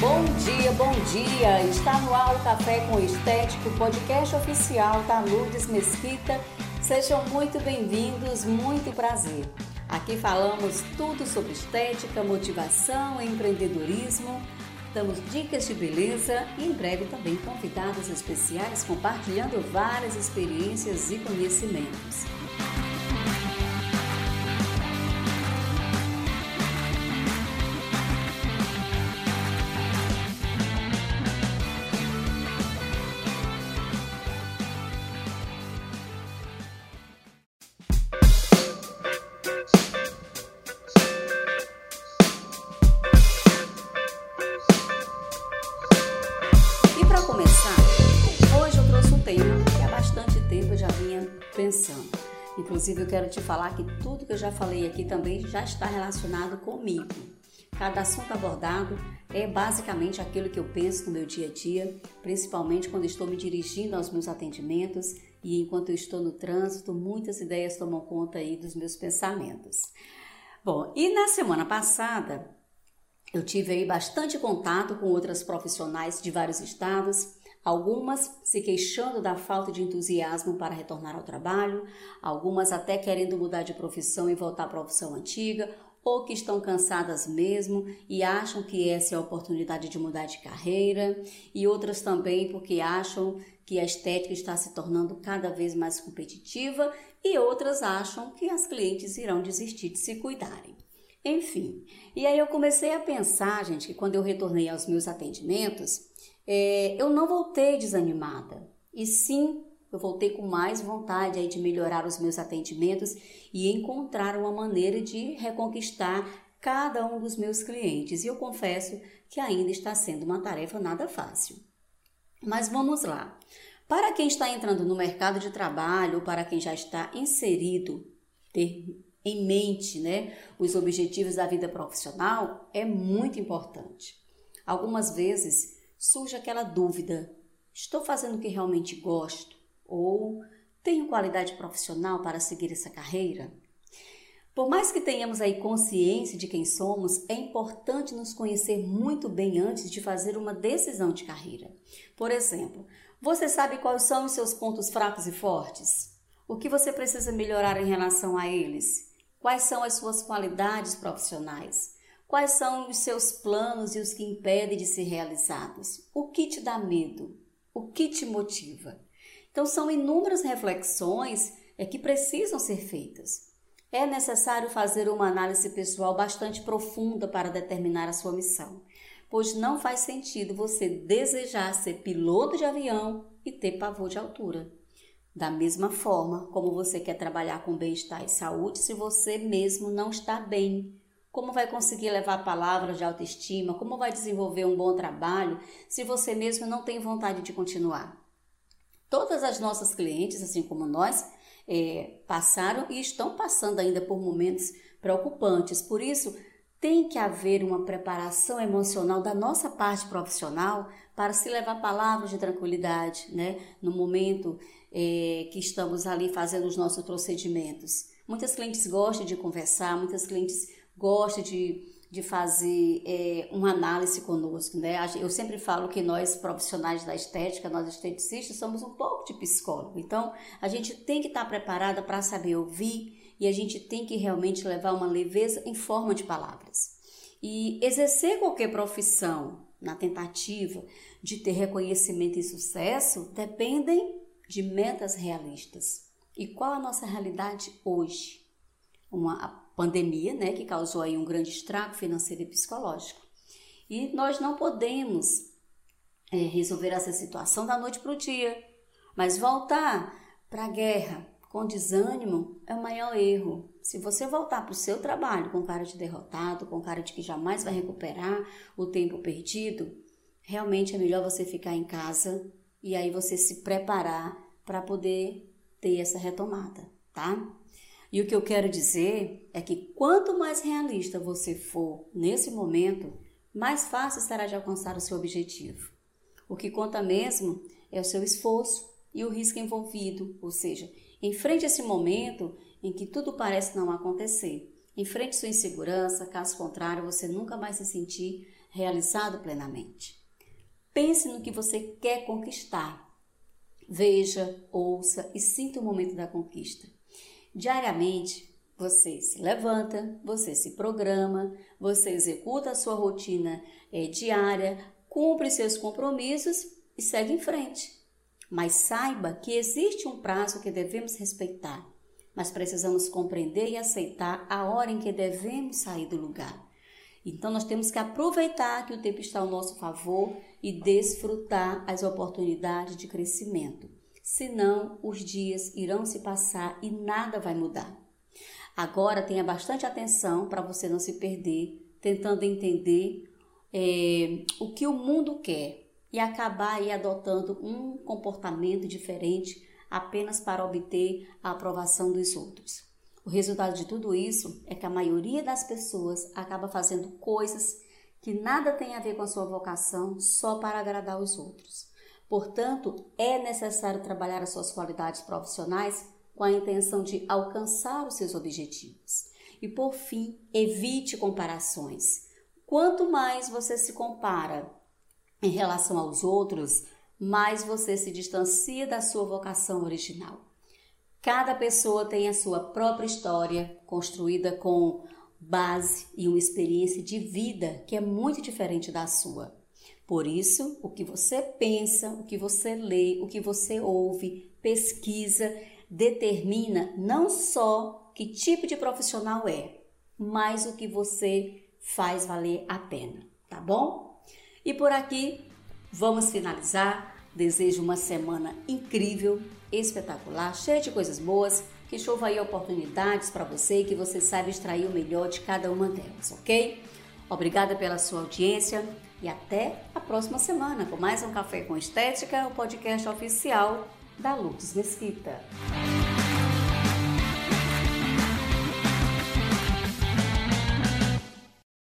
Bom dia, bom dia! Está no ar o Café com Estético, podcast oficial da Lourdes Mesquita. Sejam muito bem-vindos, muito prazer. Aqui falamos tudo sobre estética, motivação, empreendedorismo, damos dicas de beleza e em breve também convidados especiais compartilhando várias experiências e conhecimentos. Pensando. Inclusive, eu quero te falar que tudo que eu já falei aqui também já está relacionado comigo. Cada assunto abordado é basicamente aquilo que eu penso no meu dia a dia, principalmente quando estou me dirigindo aos meus atendimentos e enquanto eu estou no trânsito, muitas ideias tomam conta aí dos meus pensamentos. Bom, e na semana passada eu tive aí bastante contato com outras profissionais de vários estados algumas se queixando da falta de entusiasmo para retornar ao trabalho, algumas até querendo mudar de profissão e voltar à profissão antiga, ou que estão cansadas mesmo e acham que essa é a oportunidade de mudar de carreira, e outras também porque acham que a estética está se tornando cada vez mais competitiva, e outras acham que as clientes irão desistir de se cuidarem. Enfim, e aí eu comecei a pensar, gente, que quando eu retornei aos meus atendimentos, é, eu não voltei desanimada, e sim eu voltei com mais vontade aí de melhorar os meus atendimentos e encontrar uma maneira de reconquistar cada um dos meus clientes. E eu confesso que ainda está sendo uma tarefa nada fácil. Mas vamos lá. Para quem está entrando no mercado de trabalho para quem já está inserido, ter em mente né, os objetivos da vida profissional é muito importante. Algumas vezes surge aquela dúvida: estou fazendo o que realmente gosto? Ou tenho qualidade profissional para seguir essa carreira? Por mais que tenhamos aí consciência de quem somos, é importante nos conhecer muito bem antes de fazer uma decisão de carreira. Por exemplo, você sabe quais são os seus pontos fracos e fortes? O que você precisa melhorar em relação a eles? Quais são as suas qualidades profissionais? Quais são os seus planos e os que impedem de ser realizados? O que te dá medo? O que te motiva? Então, são inúmeras reflexões é, que precisam ser feitas. É necessário fazer uma análise pessoal bastante profunda para determinar a sua missão, pois não faz sentido você desejar ser piloto de avião e ter pavor de altura. Da mesma forma como você quer trabalhar com bem-estar e saúde se você mesmo não está bem como vai conseguir levar palavras de autoestima? Como vai desenvolver um bom trabalho se você mesmo não tem vontade de continuar? Todas as nossas clientes, assim como nós, é, passaram e estão passando ainda por momentos preocupantes. Por isso, tem que haver uma preparação emocional da nossa parte profissional para se levar palavras de tranquilidade, né? No momento é, que estamos ali fazendo os nossos procedimentos. Muitas clientes gostam de conversar, muitas clientes gosta de, de fazer é, uma análise conosco, né? Eu sempre falo que nós, profissionais da estética, nós esteticistas, somos um pouco de psicólogo. Então, a gente tem que estar preparada para saber ouvir e a gente tem que realmente levar uma leveza em forma de palavras. E exercer qualquer profissão na tentativa de ter reconhecimento e sucesso dependem de metas realistas. E qual a nossa realidade hoje? Uma pandemia, né, que causou aí um grande estrago financeiro e psicológico. E nós não podemos é, resolver essa situação da noite para o dia, mas voltar para a guerra com desânimo é o maior erro. Se você voltar para o seu trabalho com cara de derrotado, com cara de que jamais vai recuperar o tempo perdido, realmente é melhor você ficar em casa e aí você se preparar para poder ter essa retomada, tá? E o que eu quero dizer é que quanto mais realista você for nesse momento, mais fácil será de alcançar o seu objetivo. O que conta mesmo é o seu esforço e o risco envolvido, ou seja, enfrente esse momento em que tudo parece não acontecer. Enfrente sua insegurança, caso contrário, você nunca vai se sentir realizado plenamente. Pense no que você quer conquistar. Veja, ouça e sinta o momento da conquista. Diariamente, você se levanta, você se programa, você executa a sua rotina é, diária, cumpre seus compromissos e segue em frente. Mas saiba que existe um prazo que devemos respeitar, mas precisamos compreender e aceitar a hora em que devemos sair do lugar. Então nós temos que aproveitar que o tempo está ao nosso favor e desfrutar as oportunidades de crescimento. Senão, os dias irão se passar e nada vai mudar. Agora tenha bastante atenção para você não se perder, tentando entender é, o que o mundo quer e acabar aí adotando um comportamento diferente apenas para obter a aprovação dos outros. O resultado de tudo isso é que a maioria das pessoas acaba fazendo coisas que nada tem a ver com a sua vocação só para agradar os outros. Portanto, é necessário trabalhar as suas qualidades profissionais com a intenção de alcançar os seus objetivos. E por fim, evite comparações. Quanto mais você se compara em relação aos outros, mais você se distancia da sua vocação original. Cada pessoa tem a sua própria história, construída com base e uma experiência de vida que é muito diferente da sua. Por isso, o que você pensa, o que você lê, o que você ouve, pesquisa, determina não só que tipo de profissional é, mas o que você faz valer a pena, tá bom? E por aqui vamos finalizar. Desejo uma semana incrível, espetacular, cheia de coisas boas, que chova aí oportunidades para você e que você saiba extrair o melhor de cada uma delas, ok? Obrigada pela sua audiência e até a próxima semana com mais um Café com Estética, o podcast oficial da Lux Mesquita.